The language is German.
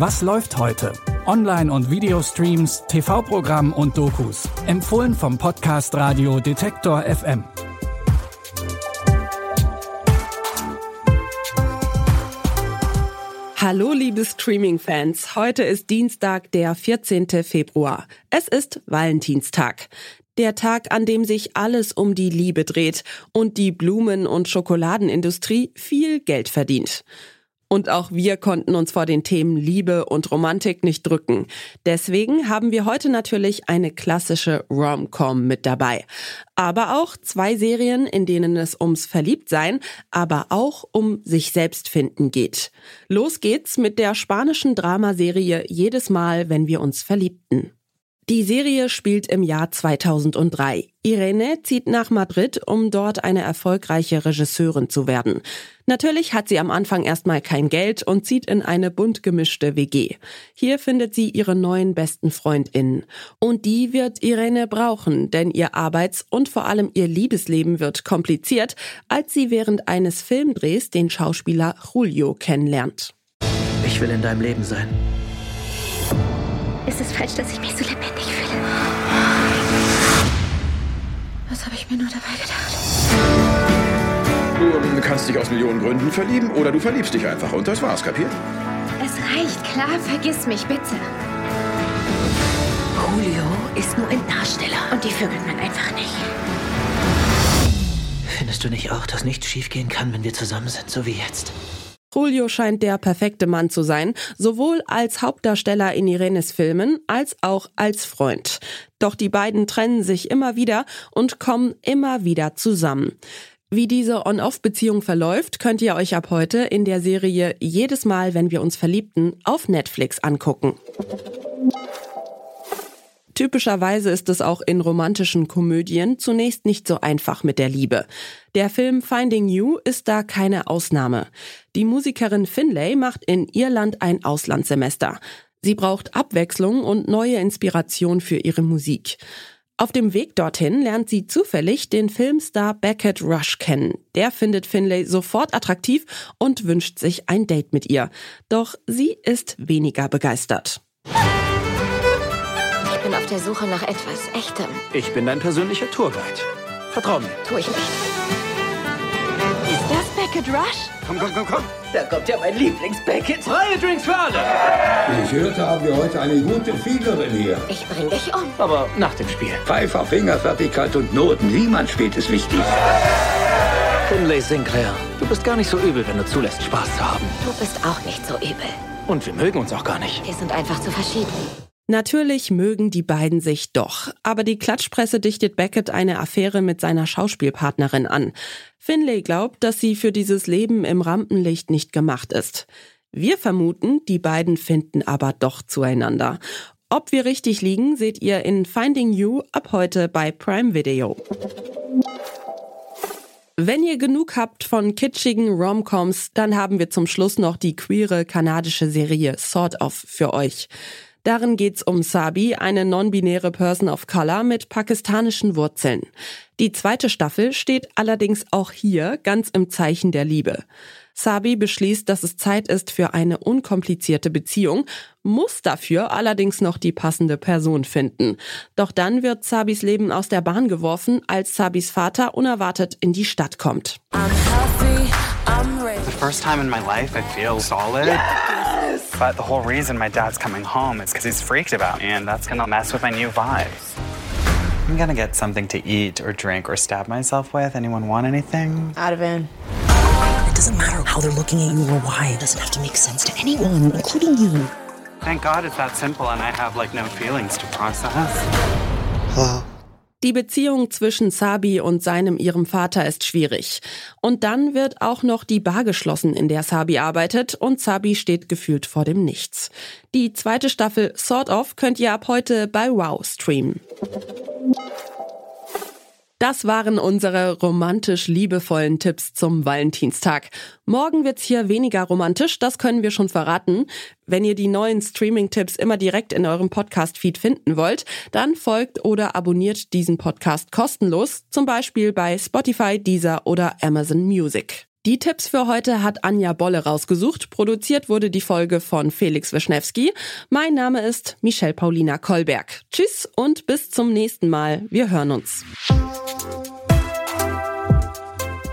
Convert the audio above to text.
Was läuft heute? Online- und Videostreams, TV-Programm und Dokus. Empfohlen vom Podcast Radio Detektor FM. Hallo liebe Streaming-Fans, heute ist Dienstag, der 14. Februar. Es ist Valentinstag. Der Tag, an dem sich alles um die Liebe dreht und die Blumen- und Schokoladenindustrie viel Geld verdient. Und auch wir konnten uns vor den Themen Liebe und Romantik nicht drücken. Deswegen haben wir heute natürlich eine klassische Rom-Com mit dabei. Aber auch zwei Serien, in denen es ums Verliebtsein, aber auch um sich selbst finden geht. Los geht's mit der spanischen Dramaserie Jedes Mal, wenn wir uns verliebten. Die Serie spielt im Jahr 2003. Irene zieht nach Madrid, um dort eine erfolgreiche Regisseurin zu werden. Natürlich hat sie am Anfang erstmal kein Geld und zieht in eine bunt gemischte WG. Hier findet sie ihre neuen besten Freundinnen. Und die wird Irene brauchen, denn ihr Arbeits- und vor allem ihr Liebesleben wird kompliziert, als sie während eines Filmdrehs den Schauspieler Julio kennenlernt. Ich will in deinem Leben sein. Ist es falsch, dass ich mich so lebendig fühle? Was habe ich mir nur dabei gedacht? Du kannst dich aus Millionen Gründen verlieben oder du verliebst dich einfach und das war's, kapiert? Es reicht, klar, vergiss mich, bitte. Julio ist nur ein Darsteller. Und die vögelt man einfach nicht. Findest du nicht auch, dass nichts schiefgehen kann, wenn wir zusammen sind, so wie jetzt? Julio scheint der perfekte Mann zu sein, sowohl als Hauptdarsteller in Irenes Filmen als auch als Freund. Doch die beiden trennen sich immer wieder und kommen immer wieder zusammen. Wie diese On-Off-Beziehung verläuft, könnt ihr euch ab heute in der Serie Jedes Mal, wenn wir uns verliebten, auf Netflix angucken. Typischerweise ist es auch in romantischen Komödien zunächst nicht so einfach mit der Liebe. Der Film Finding You ist da keine Ausnahme. Die Musikerin Finlay macht in Irland ein Auslandssemester. Sie braucht Abwechslung und neue Inspiration für ihre Musik. Auf dem Weg dorthin lernt sie zufällig den Filmstar Beckett Rush kennen. Der findet Finlay sofort attraktiv und wünscht sich ein Date mit ihr. Doch sie ist weniger begeistert. Ich bin auf der Suche nach etwas Echtem. Ich bin dein persönlicher Tourguide. Vertrau mir. Tu ich nicht. Ist das Beckett Rush? Komm, komm, komm, komm. Da kommt ja mein Lieblings-Beckett. Freie Drinks für alle. Ich hörte, haben wir heute eine gute Fiedlerin hier. Ich bring dich um. Aber nach dem Spiel. Pfeifer, Fingerfertigkeit und Noten. Wie man spielt, ist wichtig. Finlay Sinclair, du bist gar nicht so übel, wenn du zulässt, Spaß zu haben. Du bist auch nicht so übel. Und wir mögen uns auch gar nicht. Wir sind einfach zu verschieden. Natürlich mögen die beiden sich doch, aber die Klatschpresse dichtet Beckett eine Affäre mit seiner Schauspielpartnerin an. Finlay glaubt, dass sie für dieses Leben im Rampenlicht nicht gemacht ist. Wir vermuten, die beiden finden aber doch zueinander. Ob wir richtig liegen, seht ihr in Finding You ab heute bei Prime Video. Wenn ihr genug habt von kitschigen Romcoms, dann haben wir zum Schluss noch die queere kanadische Serie Sort of für euch. Darin geht's um Sabi, eine non-binäre Person of Color mit pakistanischen Wurzeln. Die zweite Staffel steht allerdings auch hier ganz im Zeichen der Liebe. Sabi beschließt, dass es Zeit ist für eine unkomplizierte Beziehung, muss dafür allerdings noch die passende Person finden. Doch dann wird Sabis Leben aus der Bahn geworfen, als Sabis Vater unerwartet in die Stadt kommt. The first time in my life I feel solid. Yes! But the whole reason my dad's coming home is because he's freaked about me, and that's gonna mess with my new vibes. I'm gonna get something to eat or drink or stab myself with. Anyone want anything? Ativan. It doesn't matter how they're looking at you or why. It doesn't have to make sense to anyone, including you. Thank God it's that simple and I have like no feelings to process. Hello. Die Beziehung zwischen Sabi und seinem ihrem Vater ist schwierig. Und dann wird auch noch die Bar geschlossen, in der Sabi arbeitet und Sabi steht gefühlt vor dem Nichts. Die zweite Staffel Sort of könnt ihr ab heute bei Wow streamen. Das waren unsere romantisch liebevollen Tipps zum Valentinstag. Morgen wird's hier weniger romantisch, das können wir schon verraten. Wenn ihr die neuen Streaming-Tipps immer direkt in eurem Podcast-Feed finden wollt, dann folgt oder abonniert diesen Podcast kostenlos, zum Beispiel bei Spotify, Deezer oder Amazon Music. Die Tipps für heute hat Anja Bolle rausgesucht. Produziert wurde die Folge von Felix Wischnewski. Mein Name ist Michelle Paulina Kolberg. Tschüss und bis zum nächsten Mal. Wir hören uns.